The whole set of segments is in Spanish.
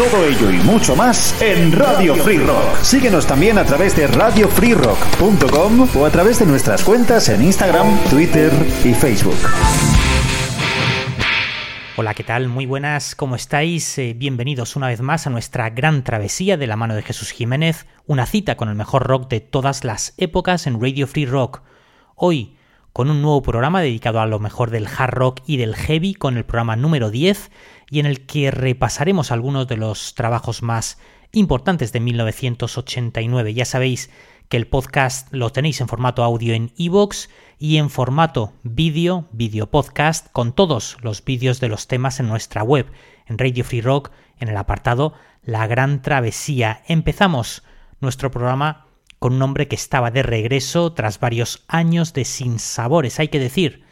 Todo ello y mucho más en Radio Free Rock. Síguenos también a través de radiofreerock.com o a través de nuestras cuentas en Instagram, Twitter y Facebook. Hola, ¿qué tal? Muy buenas, ¿cómo estáis? Eh, bienvenidos una vez más a nuestra gran travesía de la mano de Jesús Jiménez, una cita con el mejor rock de todas las épocas en Radio Free Rock. Hoy, con un nuevo programa dedicado a lo mejor del hard rock y del heavy, con el programa número 10, y en el que repasaremos algunos de los trabajos más importantes de 1989. Ya sabéis que el podcast lo tenéis en formato audio en iVoox y en formato vídeo, vídeo podcast, con todos los vídeos de los temas en nuestra web, en Radio Free Rock, en el apartado La Gran Travesía. Empezamos nuestro programa con un hombre que estaba de regreso tras varios años de sinsabores. Hay que decir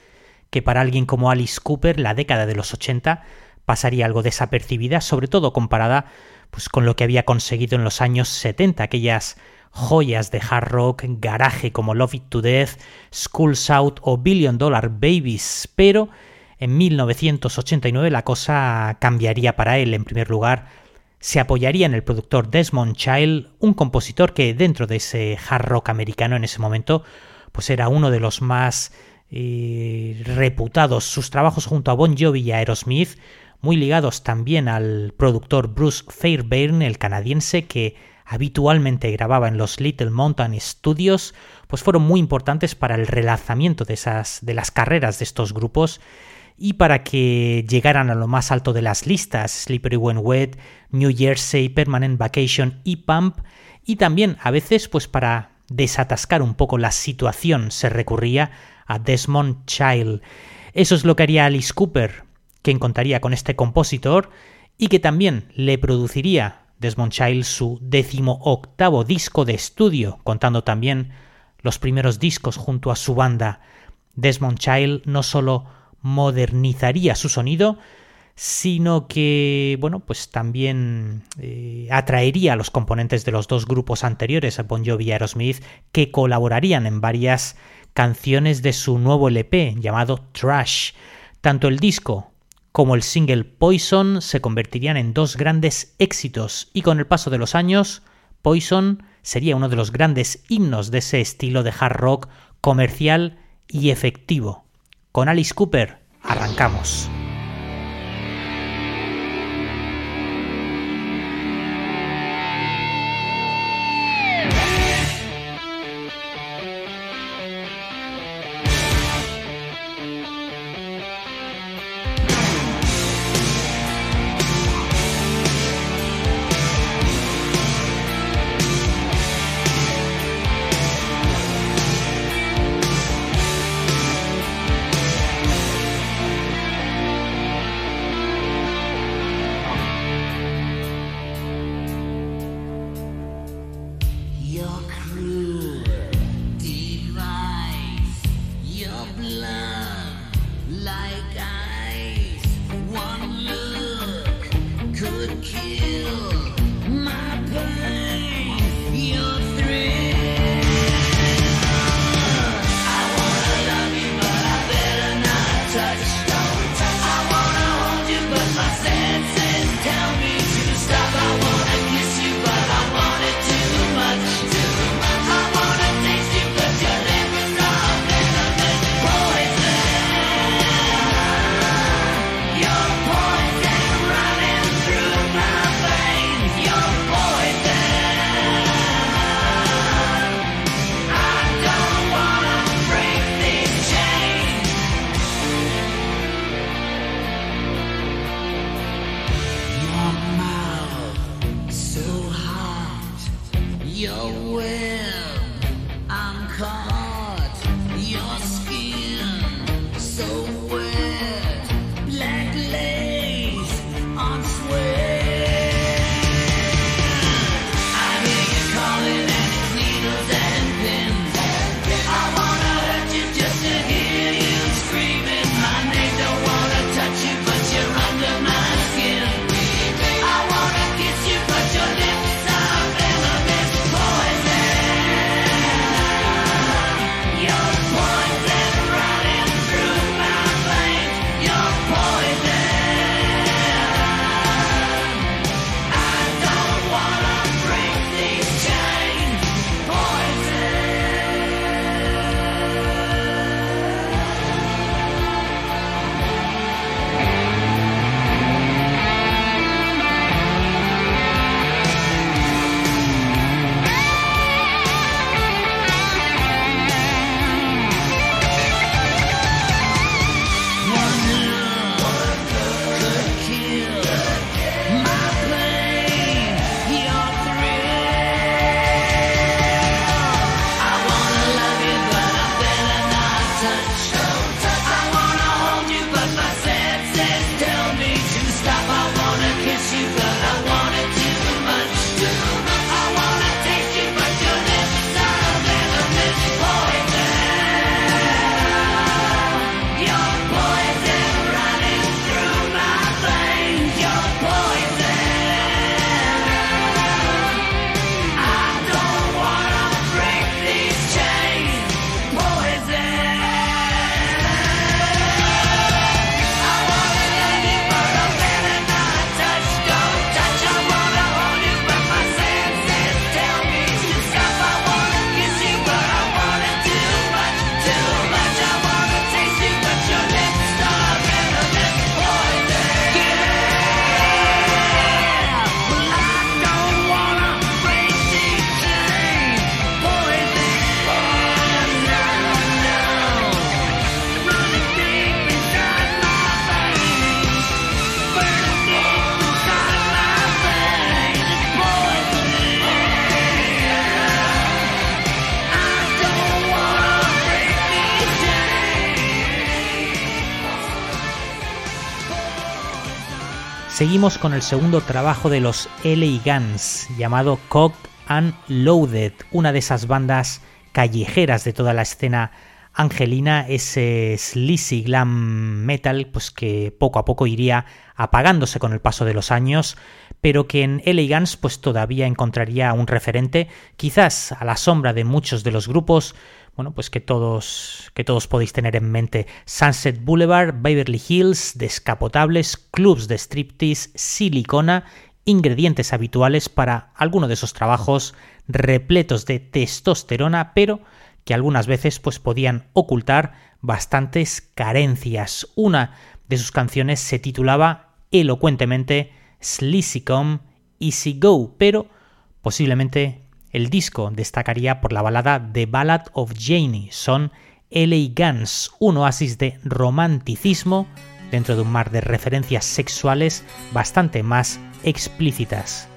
que para alguien como Alice Cooper la década de los 80 pasaría algo desapercibida, sobre todo comparada pues, con lo que había conseguido en los años 70, aquellas joyas de hard rock, garaje como Love It to Death, Schools Out o Billion Dollar Babies, pero en 1989 la cosa cambiaría para él. En primer lugar, se apoyaría en el productor Desmond Child, un compositor que dentro de ese hard rock americano en ese momento, pues era uno de los más eh, reputados. Sus trabajos junto a Bon Jovi y Aerosmith, muy ligados también al productor Bruce Fairbairn, el canadiense que habitualmente grababa en los Little Mountain Studios, pues fueron muy importantes para el relanzamiento de esas de las carreras de estos grupos y para que llegaran a lo más alto de las listas, Slippery When Wet, New Jersey, Permanent Vacation y Pump, y también a veces pues para desatascar un poco la situación se recurría a Desmond Child. Eso es lo que haría Alice Cooper, que encontraría con este compositor y que también le produciría Desmond Child su décimo octavo disco de estudio, contando también los primeros discos junto a su banda. Desmond Child no solo modernizaría su sonido, sino que, bueno, pues también eh, atraería a los componentes de los dos grupos anteriores, Bon Jovi y Aerosmith, que colaborarían en varias canciones de su nuevo LP llamado Trash. Tanto el disco como el single Poison se convertirían en dos grandes éxitos y con el paso de los años, Poison sería uno de los grandes himnos de ese estilo de hard rock comercial y efectivo. Con Alice Cooper, arrancamos. Seguimos con el segundo trabajo de los LA Guns, llamado Cocked and Loaded, una de esas bandas callejeras de toda la escena angelina, ese sleazy glam metal, pues que poco a poco iría apagándose con el paso de los años, pero que en LA Guns pues todavía encontraría un referente, quizás a la sombra de muchos de los grupos bueno, pues que todos, que todos podéis tener en mente. Sunset Boulevard, Beverly Hills, descapotables, clubs de striptease, silicona, ingredientes habituales para alguno de esos trabajos repletos de testosterona, pero que algunas veces pues podían ocultar bastantes carencias. Una de sus canciones se titulaba elocuentemente Sleazy Come, Easy Go, pero posiblemente el disco destacaría por la balada The Ballad of Janie. Son LA Guns, un oasis de romanticismo dentro de un mar de referencias sexuales bastante más explícitas.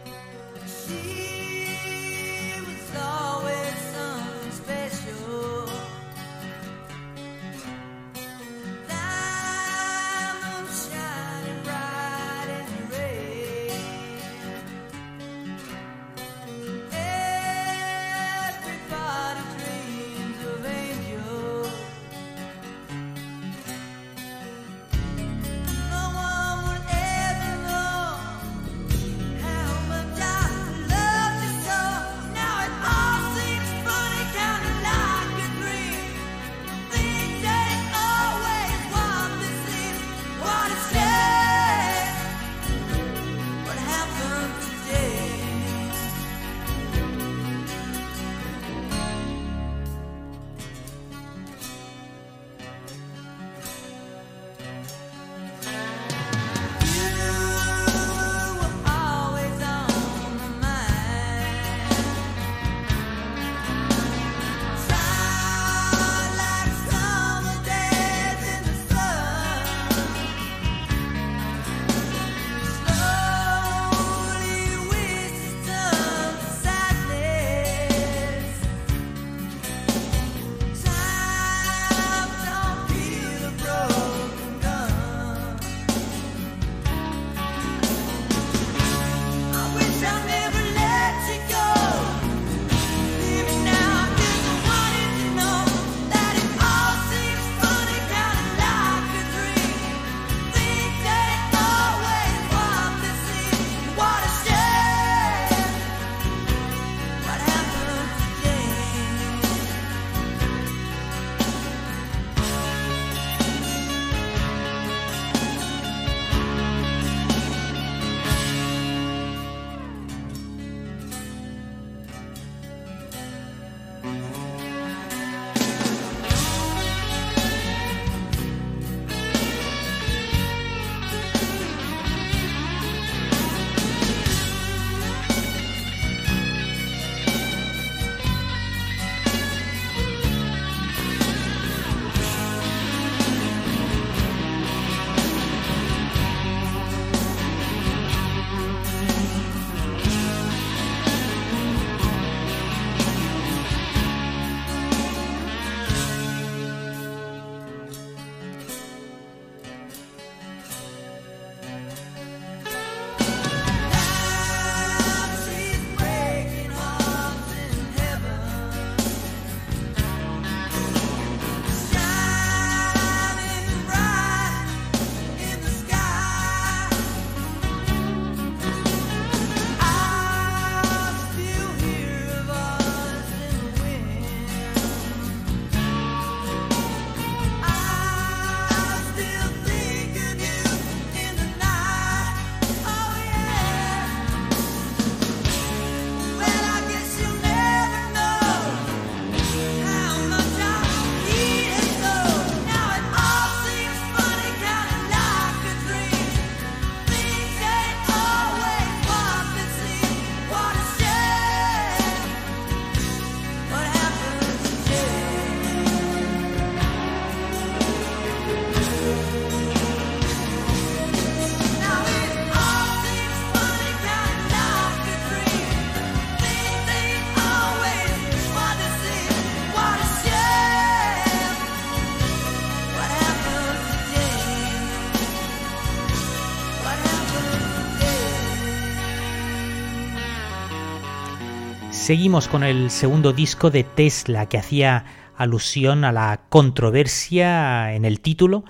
Seguimos con el segundo disco de Tesla que hacía alusión a la controversia en el título,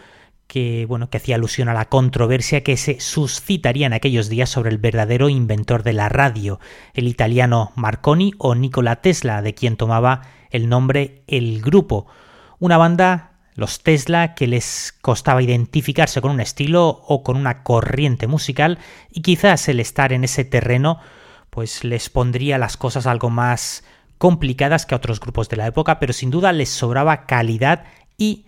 que bueno, que hacía alusión a la controversia que se suscitaría en aquellos días sobre el verdadero inventor de la radio, el italiano Marconi o Nikola Tesla, de quien tomaba el nombre el grupo. Una banda, los Tesla, que les costaba identificarse con un estilo o con una corriente musical y quizás el estar en ese terreno pues les pondría las cosas algo más complicadas que a otros grupos de la época, pero sin duda les sobraba calidad y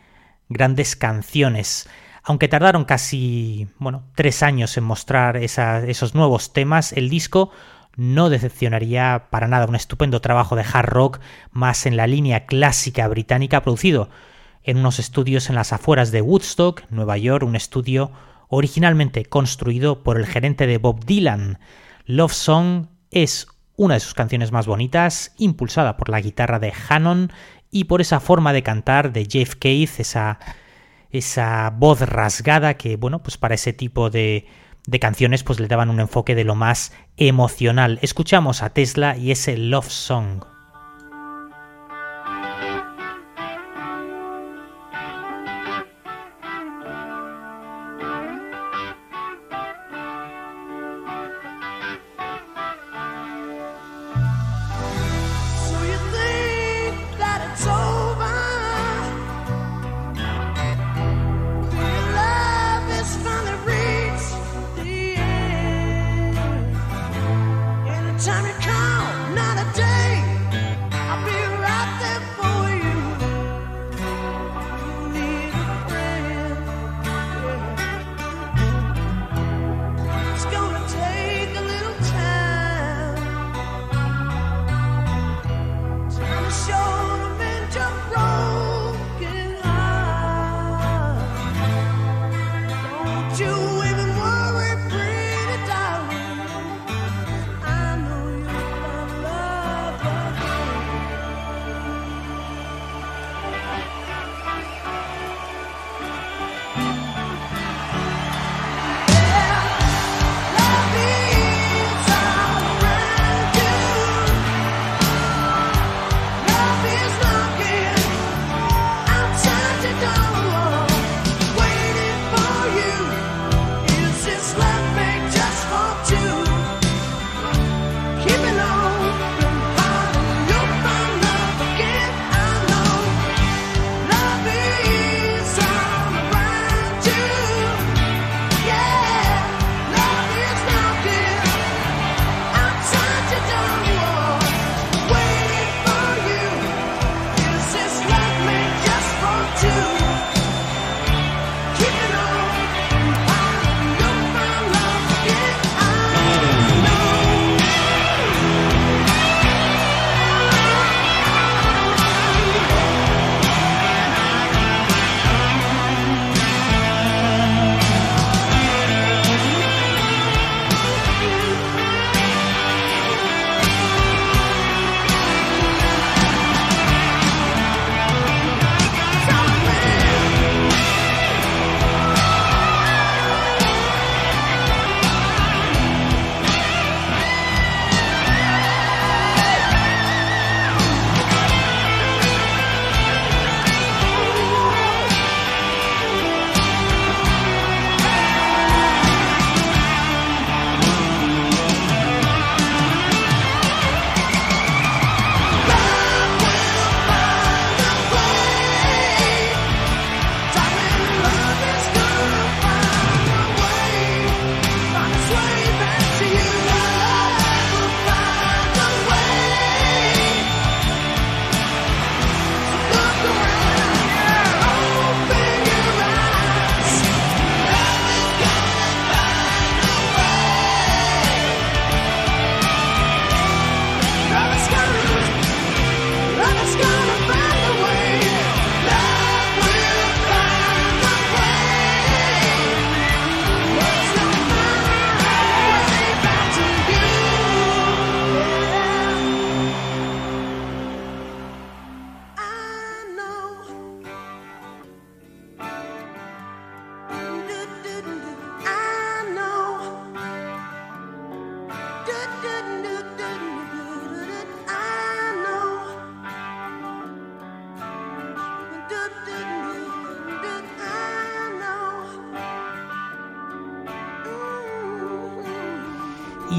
grandes canciones. Aunque tardaron casi, bueno, tres años en mostrar esos nuevos temas, el disco no decepcionaría para nada. Un estupendo trabajo de hard rock más en la línea clásica británica, producido en unos estudios en las afueras de Woodstock, Nueva York, un estudio originalmente construido por el gerente de Bob Dylan. Love Song es una de sus canciones más bonitas, impulsada por la guitarra de Hannon y por esa forma de cantar de Jeff Keith, esa, esa voz rasgada que, bueno, pues para ese tipo de, de canciones pues le daban un enfoque de lo más emocional. Escuchamos a Tesla y ese Love Song.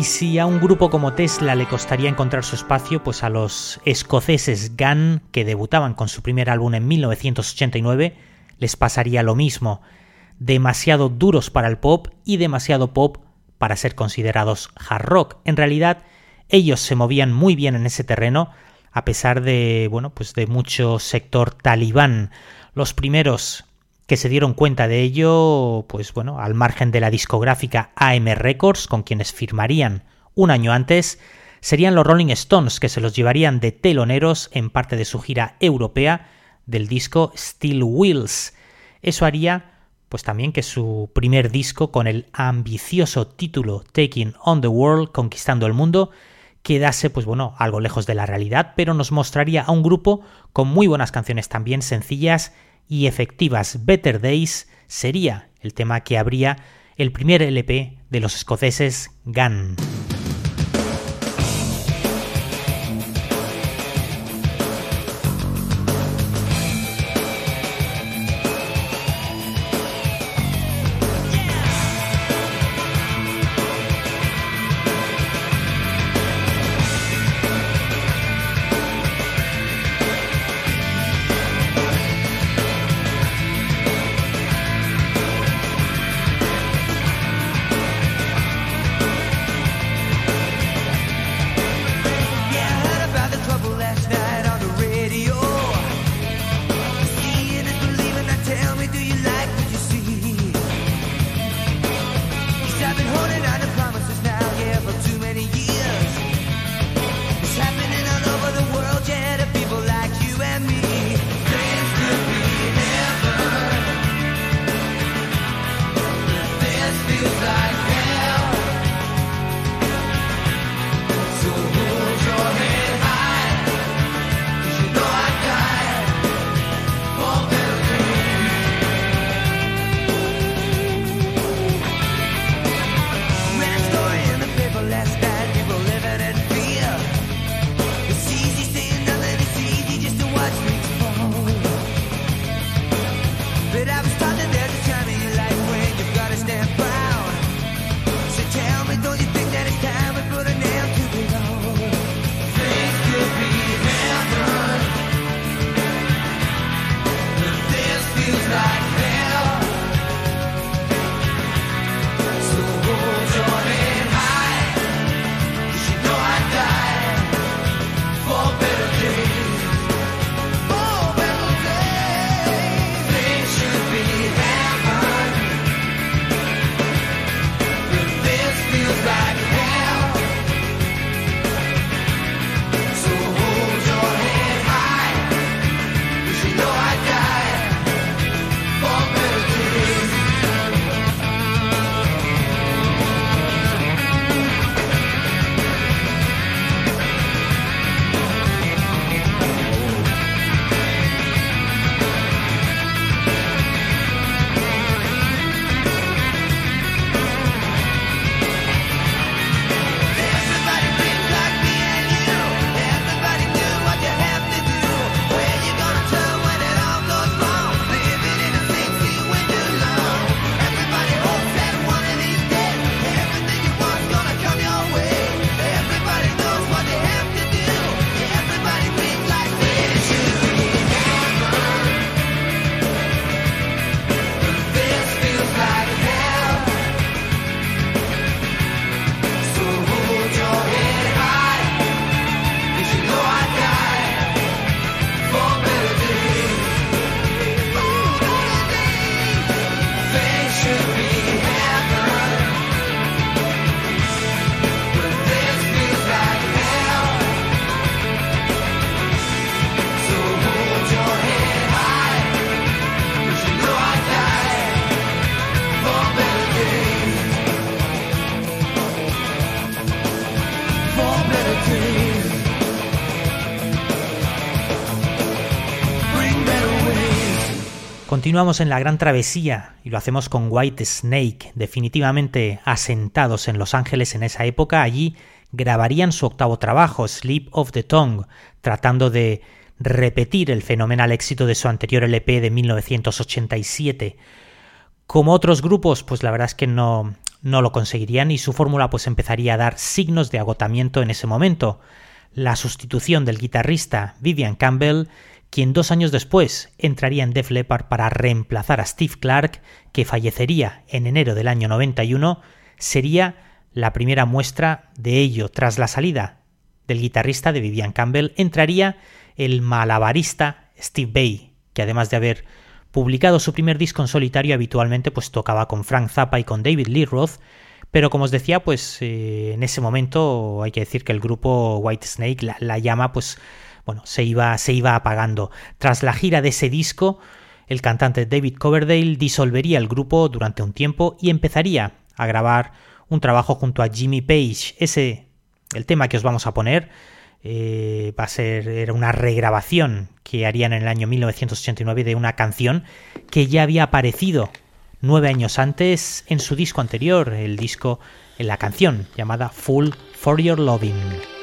Y si a un grupo como Tesla le costaría encontrar su espacio, pues a los escoceses Gun, que debutaban con su primer álbum en 1989, les pasaría lo mismo. Demasiado duros para el pop y demasiado pop para ser considerados hard rock. En realidad, ellos se movían muy bien en ese terreno, a pesar de, bueno, pues de mucho sector talibán. Los primeros que se dieron cuenta de ello, pues bueno, al margen de la discográfica AM Records, con quienes firmarían un año antes, serían los Rolling Stones que se los llevarían de teloneros en parte de su gira europea del disco Steel Wheels. Eso haría pues también que su primer disco con el ambicioso título Taking on the World, conquistando el mundo, quedase pues bueno, algo lejos de la realidad, pero nos mostraría a un grupo con muy buenas canciones también sencillas y efectivas Better Days sería el tema que abría el primer LP de los escoceses Gun. Continuamos en la gran travesía y lo hacemos con White Snake, definitivamente asentados en Los Ángeles en esa época. Allí grabarían su octavo trabajo, Sleep of the Tongue, tratando de repetir el fenomenal éxito de su anterior LP de 1987. Como otros grupos, pues la verdad es que no, no lo conseguirían y su fórmula pues empezaría a dar signos de agotamiento en ese momento. La sustitución del guitarrista Vivian Campbell, quien dos años después entraría en Def Leppard para reemplazar a Steve Clark, que fallecería en enero del año 91, sería la primera muestra de ello. Tras la salida del guitarrista de Vivian Campbell, entraría el malabarista Steve Bay, que además de haber publicado su primer disco en solitario, habitualmente pues tocaba con Frank Zappa y con David Lee Roth, pero como os decía, pues eh, en ese momento hay que decir que el grupo White Snake, la, llama, pues bueno, se iba, se iba apagando. Tras la gira de ese disco, el cantante David Coverdale disolvería el grupo durante un tiempo y empezaría a grabar un trabajo junto a Jimmy Page. Ese, el tema que os vamos a poner, eh, va a ser era una regrabación que harían en el año 1989 de una canción que ya había aparecido nueve años antes en su disco anterior, el disco en la canción llamada Full for Your Loving.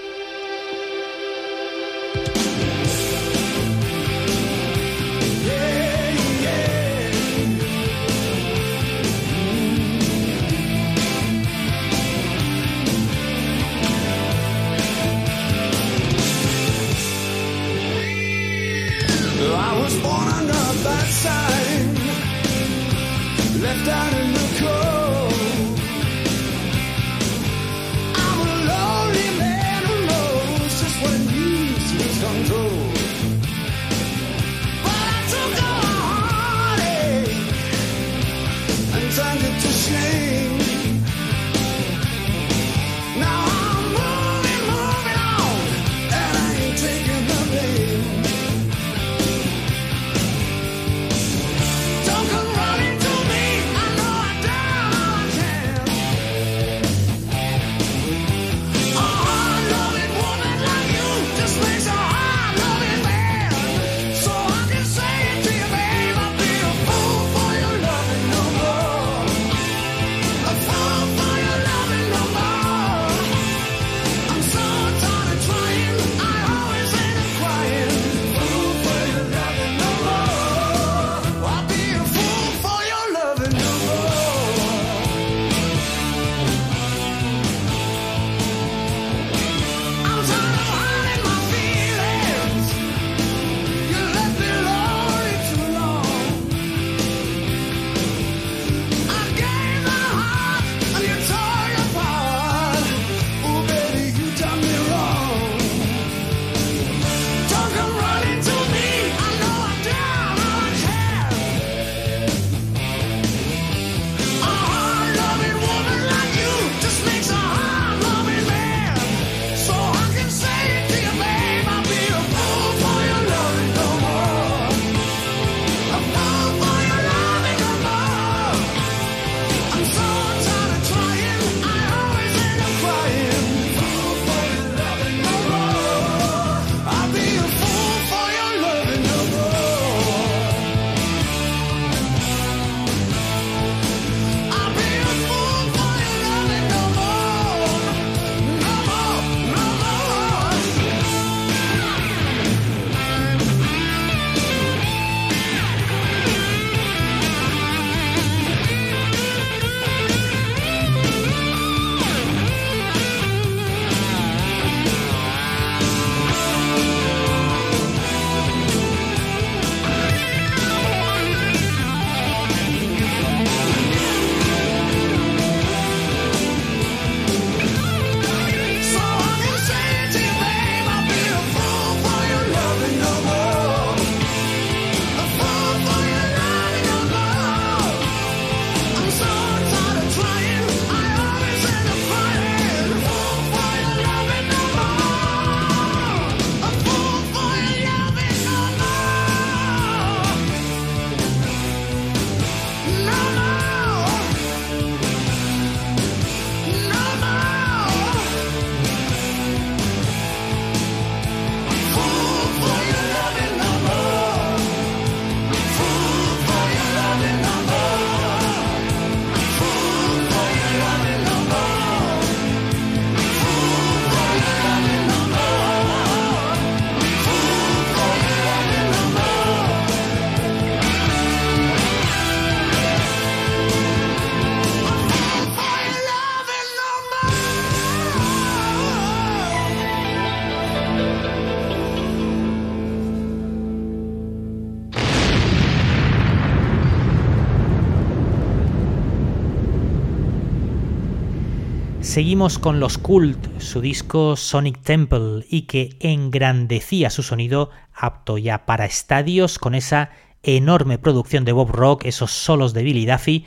Seguimos con los Cult, su disco Sonic Temple, y que engrandecía su sonido apto ya para estadios con esa enorme producción de Bob Rock, esos solos de Billy Duffy.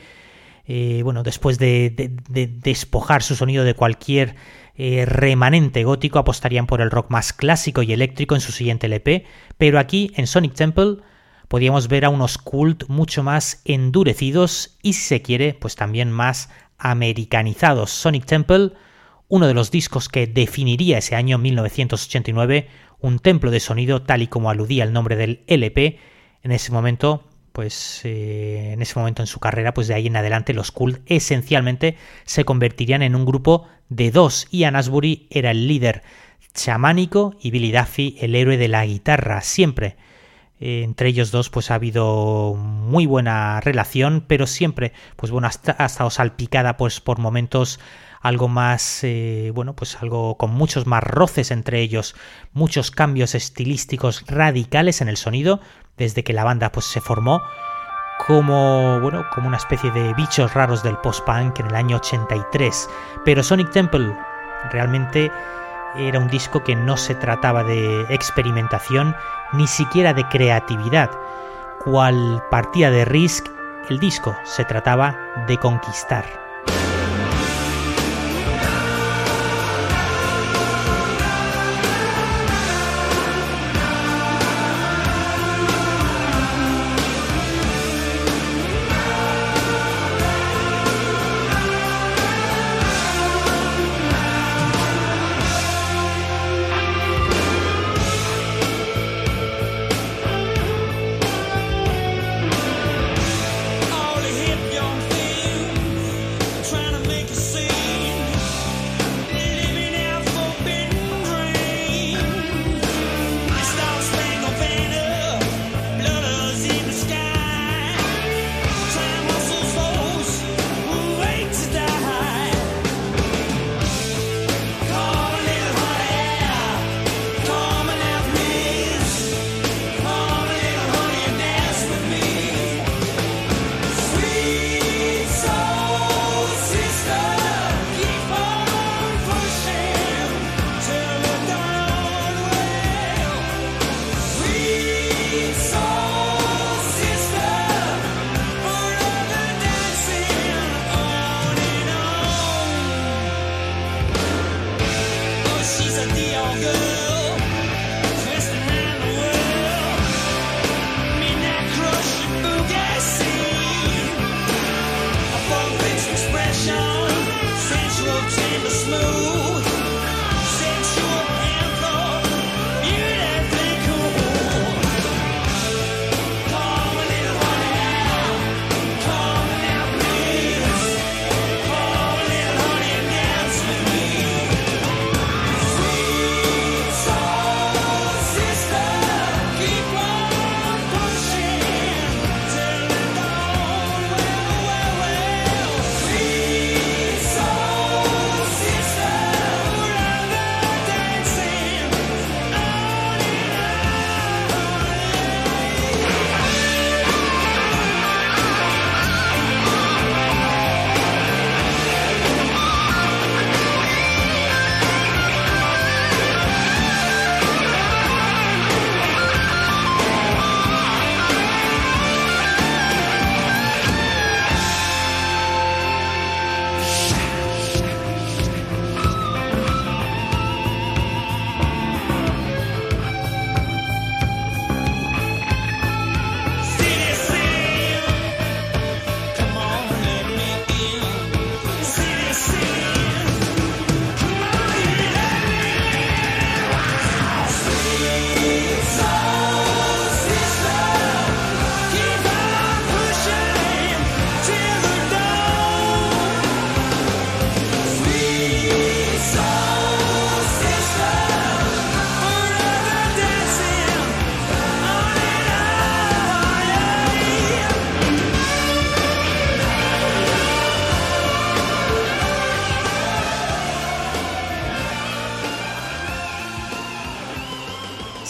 Eh, bueno, después de, despojar su sonido de cualquier eh, remanente gótico, apostarían por el rock más clásico y eléctrico en su siguiente LP, pero aquí en Sonic Temple podíamos ver a unos cult mucho más endurecidos y si se quiere, pues también más americanizados. Sonic Temple, uno de los discos que definiría ese año 1989, un templo de sonido tal y como aludía el nombre del LP, en ese momento pues eh, en ese momento en su carrera, pues de ahí en adelante los Cult esencialmente se convertirían en un grupo de dos. Ian Asbury era el líder chamánico y Billy Duffy el héroe de la guitarra. Siempre entre ellos dos pues ha habido muy buena relación, pero siempre pues bueno ha, estado salpicada pues por momentos algo más eh, bueno pues algo con muchos más roces entre ellos, muchos cambios estilísticos radicales en el sonido desde que la banda pues se formó como bueno como una especie de bichos raros del post-punk en el año 83, pero Sonic Temple realmente era un disco que no se trataba de experimentación ni siquiera de creatividad. Cual partida de Risk, el disco se trataba de conquistar.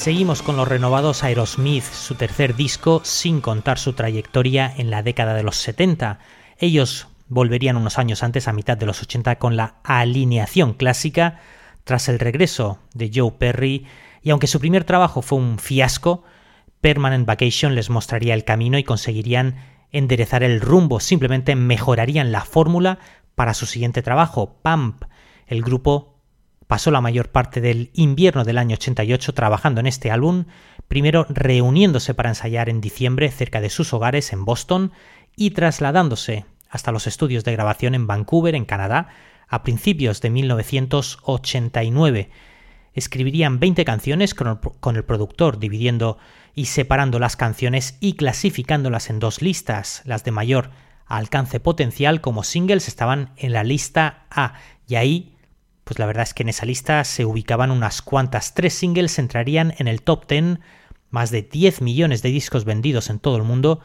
Seguimos con los renovados Aerosmith, su tercer disco, sin contar su trayectoria en la década de los 70. Ellos volverían unos años antes, a mitad de los 80, con la alineación clásica, tras el regreso de Joe Perry, y aunque su primer trabajo fue un fiasco, Permanent Vacation les mostraría el camino y conseguirían enderezar el rumbo, simplemente mejorarían la fórmula para su siguiente trabajo, Pump. El grupo pasó la mayor parte del invierno del año 88 trabajando en este álbum, primero reuniéndose para ensayar en diciembre cerca de sus hogares en Boston y trasladándose hasta los estudios de grabación en Vancouver, en Canadá, a principios de 1989. Escribirían 20 canciones con el, productor, dividiendo y separando las canciones y clasificándolas en dos listas. Las de mayor alcance potencial como singles estaban en la lista A y ahí, pues la verdad es que en esa lista se ubicaban unas cuantas. Tres singles entrarían en el top 10, más de 10 millones de discos vendidos en todo el mundo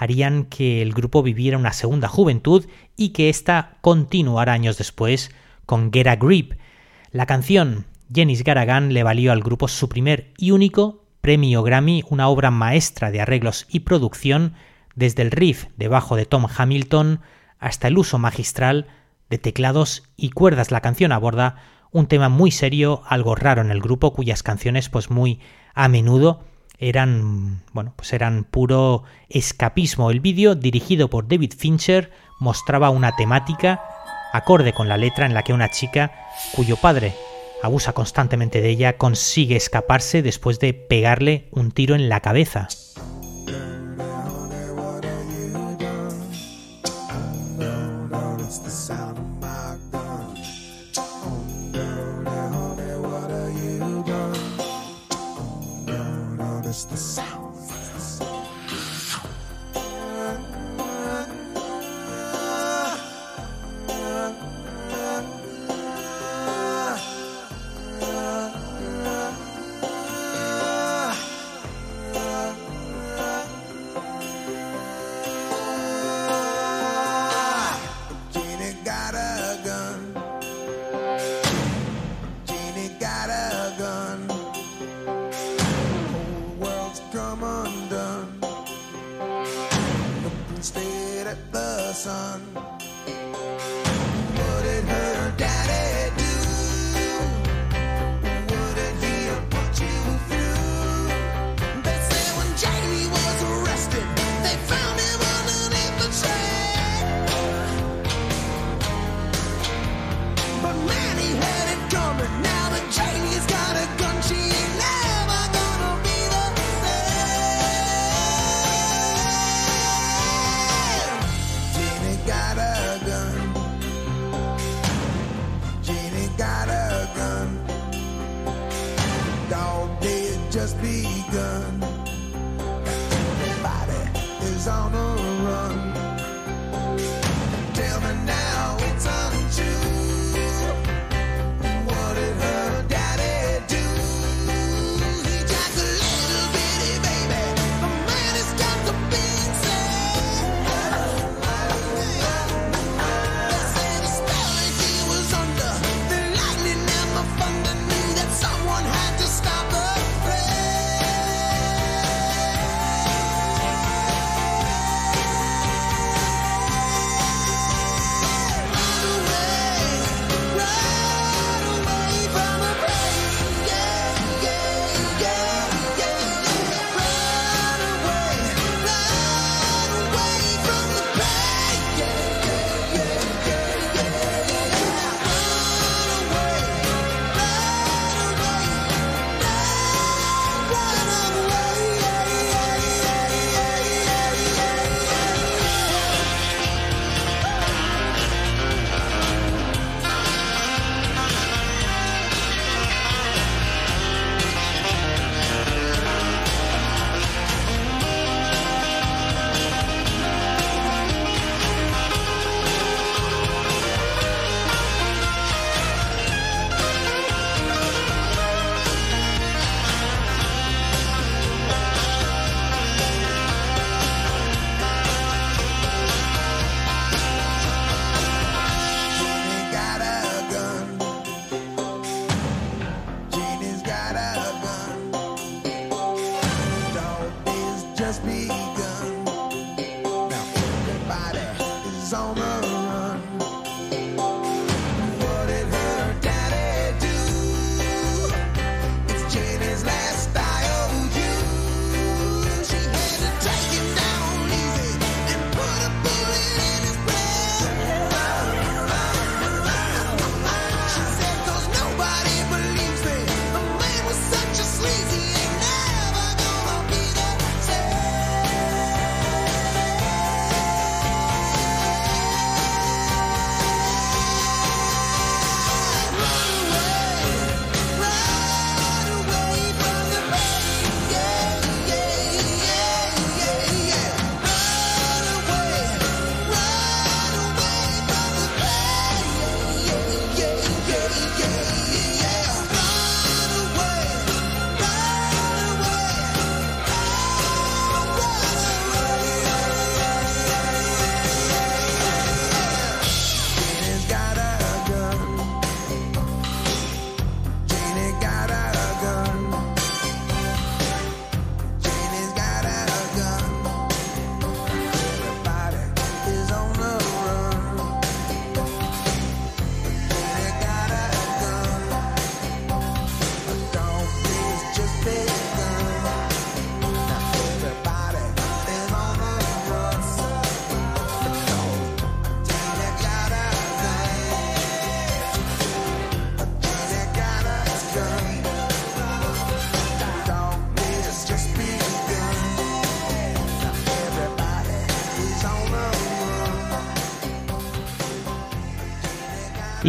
harían que el grupo viviera una segunda juventud y que ésta continuara años después con Get a Grip. La canción Jenny's Garagan le valió al grupo su primer y único premio Grammy, una obra maestra de arreglos y producción, desde el riff debajo de Tom Hamilton hasta el uso magistral de teclados y cuerdas. La canción aborda un tema muy serio, algo raro en el grupo, cuyas canciones pues muy a menudo eran, bueno, pues eran puro escapismo. El vídeo, dirigido por David Fincher, mostraba una temática acorde con la letra en la que una chica, cuyo padre abusa constantemente de ella, consigue escaparse después de pegarle un tiro en la cabeza.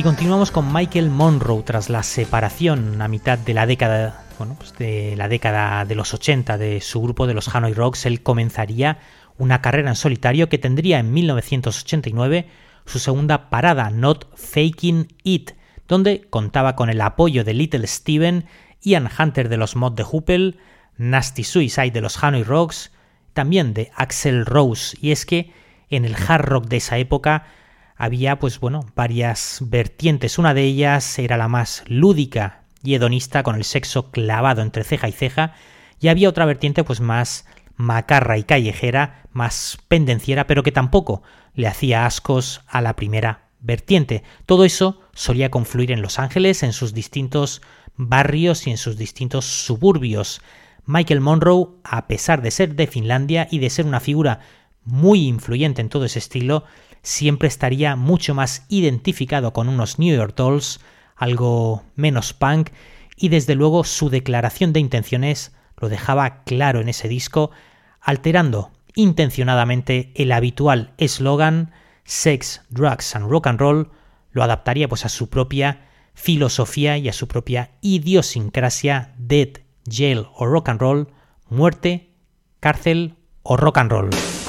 Y continuamos con Michael Monroe tras la separación a mitad de la década, bueno, pues de la década de los 80 de su grupo de los Hanoi Rocks, él comenzaría una carrera en solitario que tendría en 1989 su segunda parada, Not Faking It, donde contaba con el apoyo de Little Steven, Ian Hunter de los Mod de Hoople, Nasty Suicide de los Hanoi Rocks, también de Axel Rose, y es que en el hard rock de esa época había pues bueno, varias vertientes. Una de ellas era la más lúdica y hedonista con el sexo clavado entre ceja y ceja y había otra vertiente pues más macarra y callejera, más pendenciera, pero que tampoco le hacía ascos a la primera vertiente. Todo eso solía confluir en Los Ángeles, en sus distintos barrios y en sus distintos suburbios. Michael Monroe, a pesar de ser de Finlandia y de ser una figura muy influyente en todo ese estilo, siempre estaría mucho más identificado con unos New York Dolls, algo menos punk, y desde luego su declaración de intenciones lo dejaba claro en ese disco, alterando intencionadamente el habitual eslogan Sex, Drugs and Rock and Roll, lo adaptaría pues a su propia filosofía y a su propia idiosincrasia Dead, Jail o Rock and Roll, muerte, cárcel o rock and roll.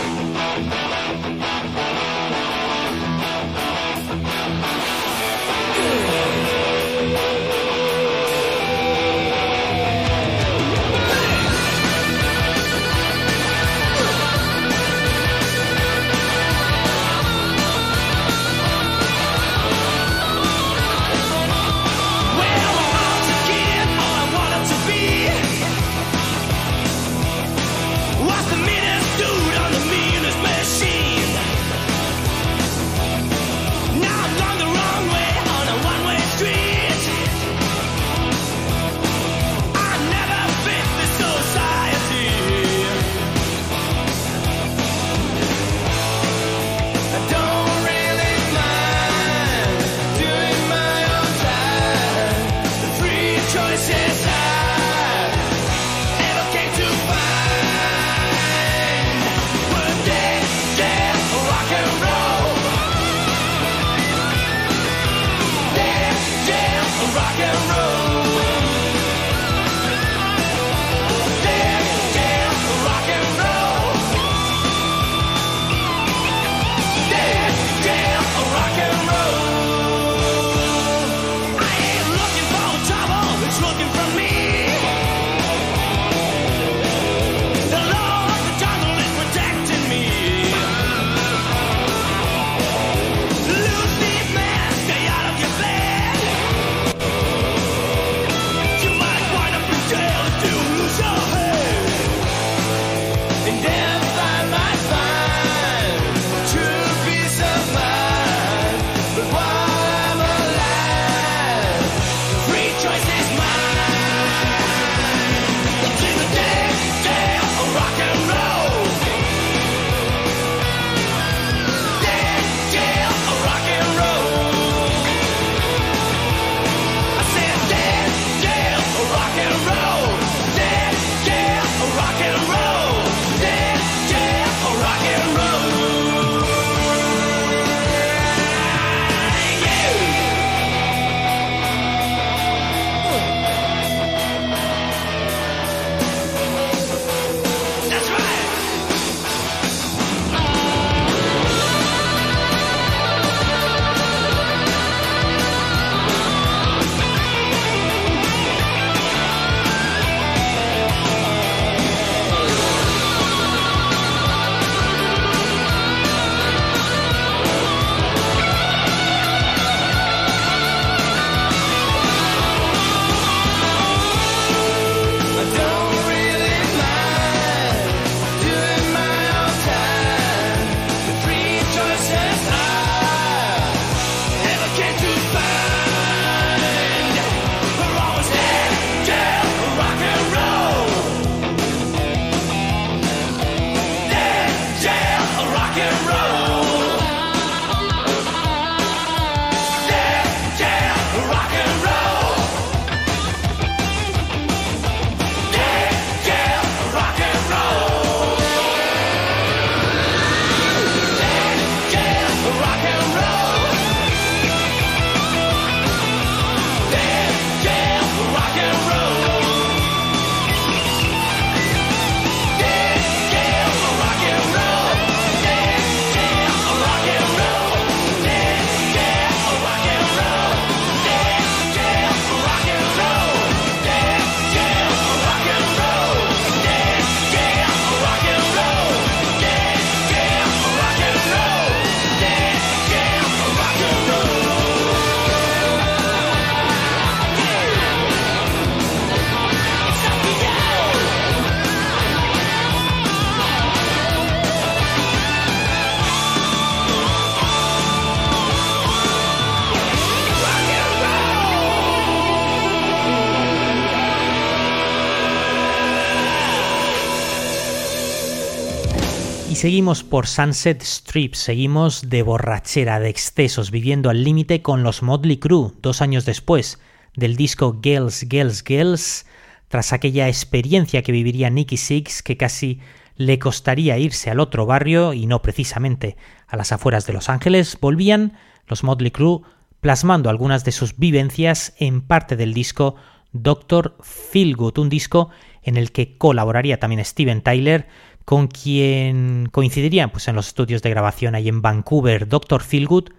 Seguimos por Sunset Strip, seguimos de borrachera, de excesos, viviendo al límite con los Motley Crue, dos años después del disco Girls, Girls, Girls, tras aquella experiencia que viviría Nicky Six que casi le costaría irse al otro barrio y no precisamente a las afueras de Los Ángeles, volvían los Motley Crue plasmando algunas de sus vivencias en parte del disco Doctor Feelgood, un disco en el que colaboraría también Steven Tyler, con quien coincidirían pues, en los estudios de grabación ahí en Vancouver. Doctor Feelgood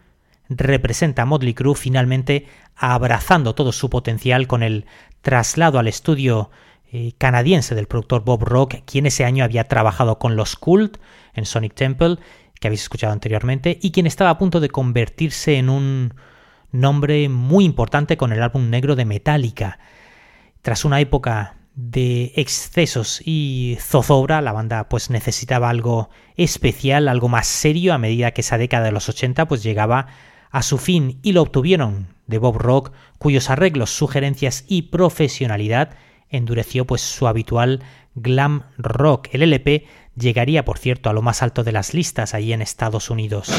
representa a Motley Crue finalmente abrazando todo su potencial con el traslado al estudio eh, canadiense del productor Bob Rock, quien ese año había trabajado con los Cult en Sonic Temple, que habéis escuchado anteriormente, y quien estaba a punto de convertirse en un nombre muy importante con el álbum negro de Metallica. Tras una época de excesos y zozobra, la banda pues necesitaba algo especial, algo más serio a medida que esa década de los 80 pues llegaba a su fin y lo obtuvieron de Bob Rock, cuyos arreglos, sugerencias y profesionalidad endureció pues su habitual glam rock. El LP llegaría, por cierto, a lo más alto de las listas allí en Estados Unidos.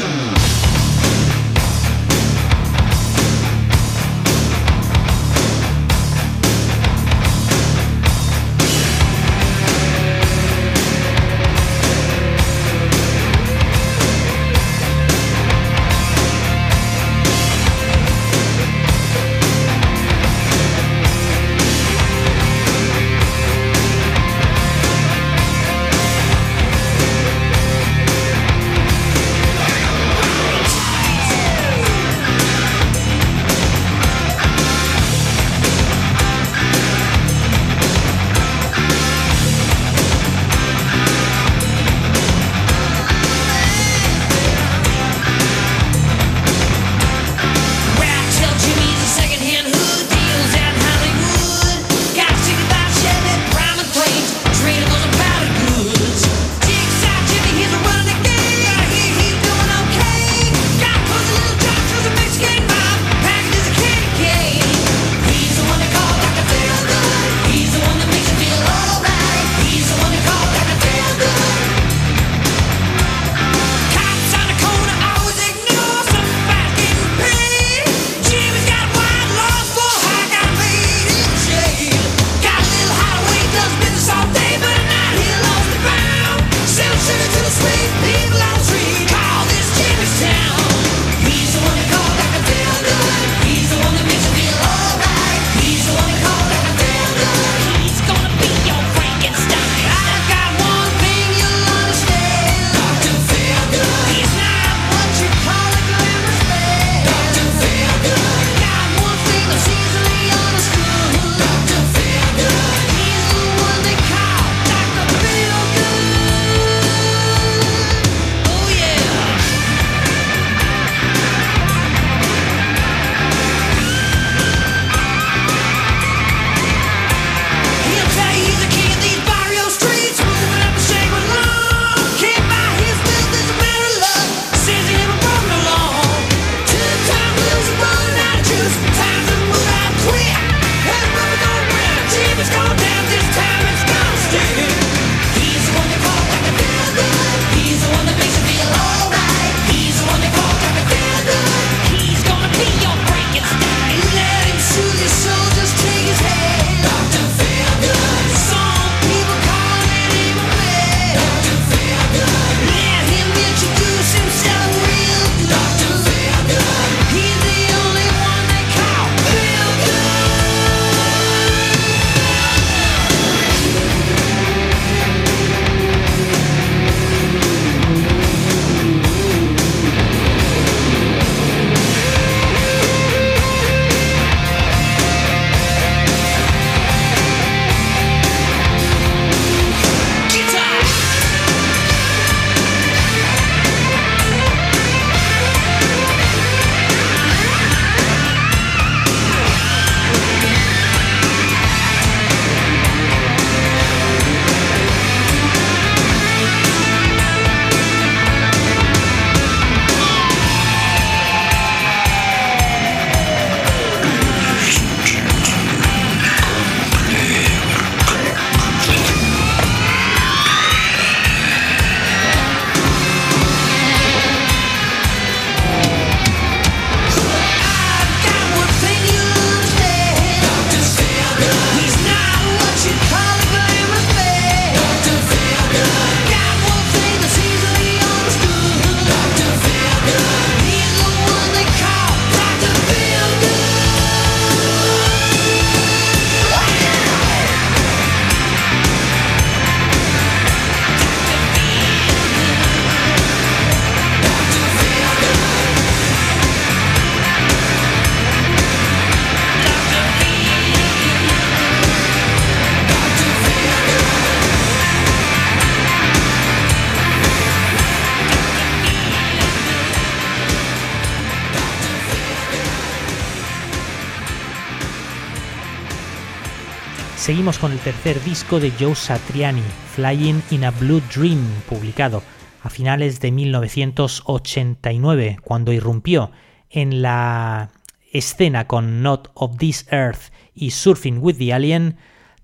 Seguimos con el tercer disco de Joe Satriani, Flying in a Blue Dream, publicado a finales de 1989, cuando irrumpió en la escena con Not of This Earth y Surfing with the Alien,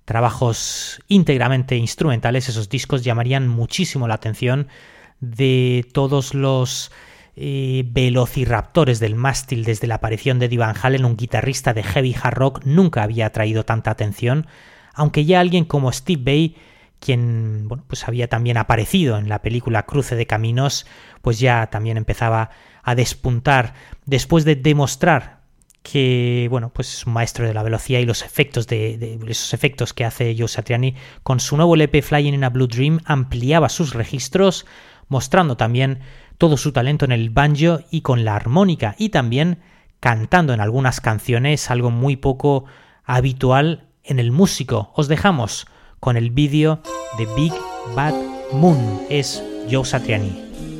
trabajos íntegramente instrumentales, esos discos llamarían muchísimo la atención de todos los eh, velociraptores del mástil desde la aparición de Van Halen, un guitarrista de heavy hard rock, nunca había atraído tanta atención, aunque ya alguien como Steve Bay, quien bueno, pues había también aparecido en la película Cruce de Caminos, pues ya también empezaba a despuntar después de demostrar que bueno, pues es un maestro de la velocidad y los efectos de, esos efectos que hace Joe Satriani con su nuevo LP Flying in a Blue Dream ampliaba sus registros, mostrando también todo su talento en el banjo y con la armónica y también cantando en algunas canciones, algo muy poco habitual en el músico. Os dejamos con el vídeo de Big Bad Moon, es Joe Satriani.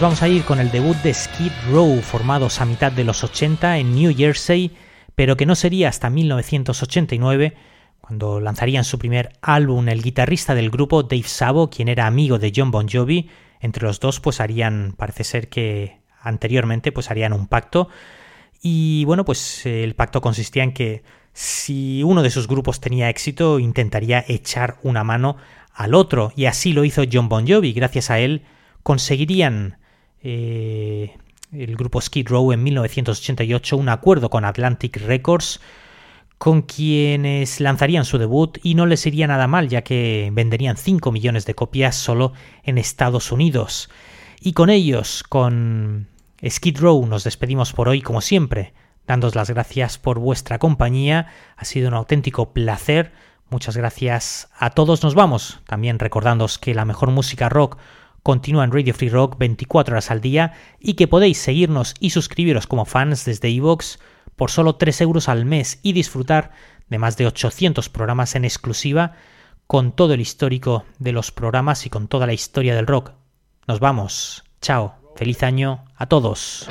Nos vamos a ir con el debut de Skid Row, formados a mitad de los 80 en New Jersey, pero que no sería hasta 1989, cuando lanzarían su primer álbum el guitarrista del grupo Dave Sabo, quien era amigo de John Bon Jovi. Entre los dos pues harían, parece ser que anteriormente pues harían un pacto. Y bueno, pues el pacto consistía en que si uno de sus grupos tenía éxito, intentaría echar una mano al otro. Y así lo hizo John Bon Jovi. Gracias a él conseguirían eh, el grupo Skid Row en 1988 un acuerdo con Atlantic Records con quienes lanzarían su debut y no les iría nada mal ya que venderían 5 millones de copias solo en Estados Unidos. Y con ellos, con Skid Row, nos despedimos por hoy como siempre, dándos las gracias por vuestra compañía, ha sido un auténtico placer, muchas gracias a todos, nos vamos, también recordándoos que la mejor música rock continúa en Radio Free Rock 24 horas al día y que podéis seguirnos y suscribiros como fans desde iVoox por solo 3 euros al mes y disfrutar de más de 800 programas en exclusiva con todo el histórico de los programas y con toda la historia del rock. Nos vamos. Chao. Feliz año a todos.